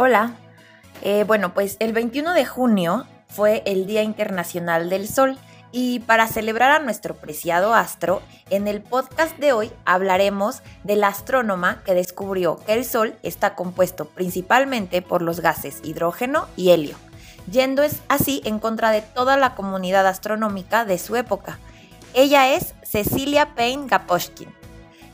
Hola. Eh, bueno, pues el 21 de junio fue el Día Internacional del Sol y para celebrar a nuestro preciado astro, en el podcast de hoy hablaremos de la astrónoma que descubrió que el Sol está compuesto principalmente por los gases hidrógeno y helio, yendo así en contra de toda la comunidad astronómica de su época. Ella es Cecilia Payne Gaposchkin.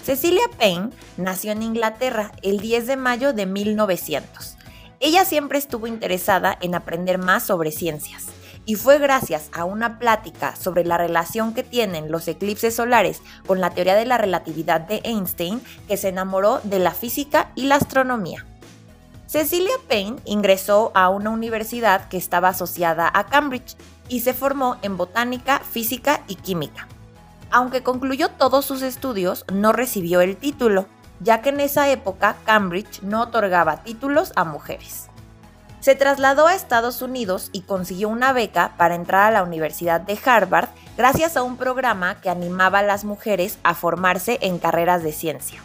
Cecilia Payne nació en Inglaterra el 10 de mayo de 1900 ella siempre estuvo interesada en aprender más sobre ciencias y fue gracias a una plática sobre la relación que tienen los eclipses solares con la teoría de la relatividad de Einstein que se enamoró de la física y la astronomía. Cecilia Payne ingresó a una universidad que estaba asociada a Cambridge y se formó en botánica, física y química. Aunque concluyó todos sus estudios, no recibió el título, ya que en esa época Cambridge no otorgaba títulos a mujeres. Se trasladó a Estados Unidos y consiguió una beca para entrar a la Universidad de Harvard gracias a un programa que animaba a las mujeres a formarse en carreras de ciencia.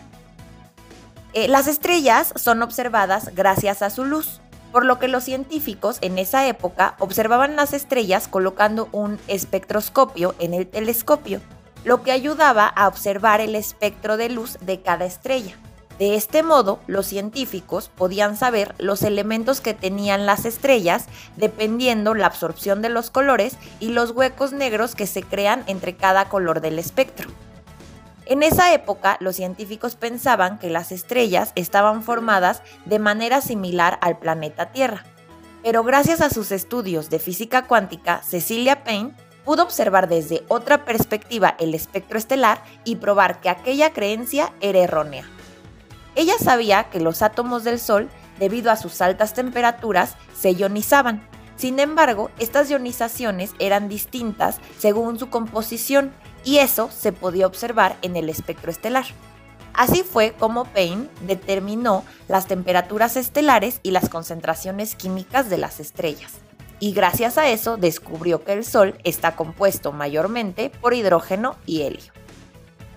Eh, las estrellas son observadas gracias a su luz, por lo que los científicos en esa época observaban las estrellas colocando un espectroscopio en el telescopio lo que ayudaba a observar el espectro de luz de cada estrella. De este modo, los científicos podían saber los elementos que tenían las estrellas dependiendo la absorción de los colores y los huecos negros que se crean entre cada color del espectro. En esa época, los científicos pensaban que las estrellas estaban formadas de manera similar al planeta Tierra. Pero gracias a sus estudios de física cuántica, Cecilia Payne pudo observar desde otra perspectiva el espectro estelar y probar que aquella creencia era errónea. Ella sabía que los átomos del Sol, debido a sus altas temperaturas, se ionizaban. Sin embargo, estas ionizaciones eran distintas según su composición y eso se podía observar en el espectro estelar. Así fue como Payne determinó las temperaturas estelares y las concentraciones químicas de las estrellas y gracias a eso descubrió que el Sol está compuesto mayormente por hidrógeno y helio.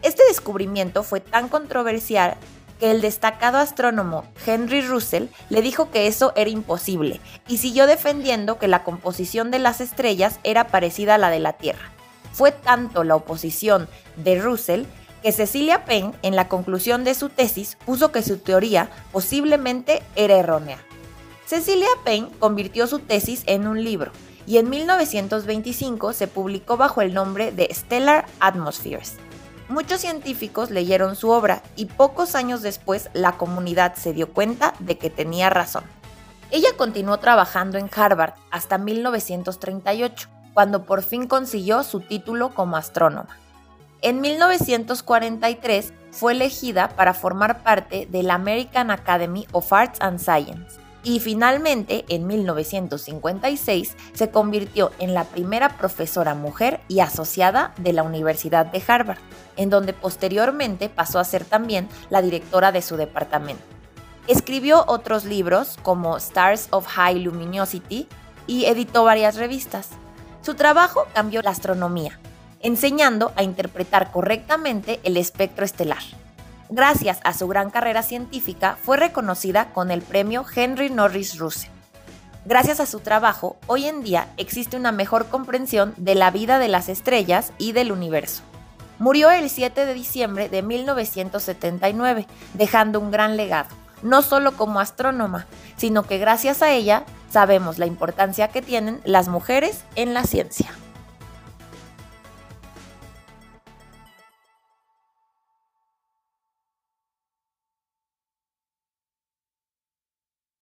Este descubrimiento fue tan controversial que el destacado astrónomo Henry Russell le dijo que eso era imposible y siguió defendiendo que la composición de las estrellas era parecida a la de la Tierra. Fue tanto la oposición de Russell que Cecilia Payne en la conclusión de su tesis puso que su teoría posiblemente era errónea. Cecilia Payne convirtió su tesis en un libro y en 1925 se publicó bajo el nombre de Stellar Atmospheres. Muchos científicos leyeron su obra y pocos años después la comunidad se dio cuenta de que tenía razón. Ella continuó trabajando en Harvard hasta 1938, cuando por fin consiguió su título como astrónoma. En 1943 fue elegida para formar parte de la American Academy of Arts and Science y finalmente en 1956 se convirtió en la primera profesora mujer y asociada de la Universidad de Harvard, en donde posteriormente pasó a ser también la directora de su departamento. Escribió otros libros como Stars of High Luminosity y editó varias revistas. Su trabajo cambió la astronomía, enseñando a interpretar correctamente el espectro estelar gracias a su gran carrera científica, fue reconocida con el premio Henry Norris Russell. Gracias a su trabajo, hoy en día existe una mejor comprensión de la vida de las estrellas y del universo. Murió el 7 de diciembre de 1979, dejando un gran legado, no solo como astrónoma, sino que gracias a ella sabemos la importancia que tienen las mujeres en la ciencia.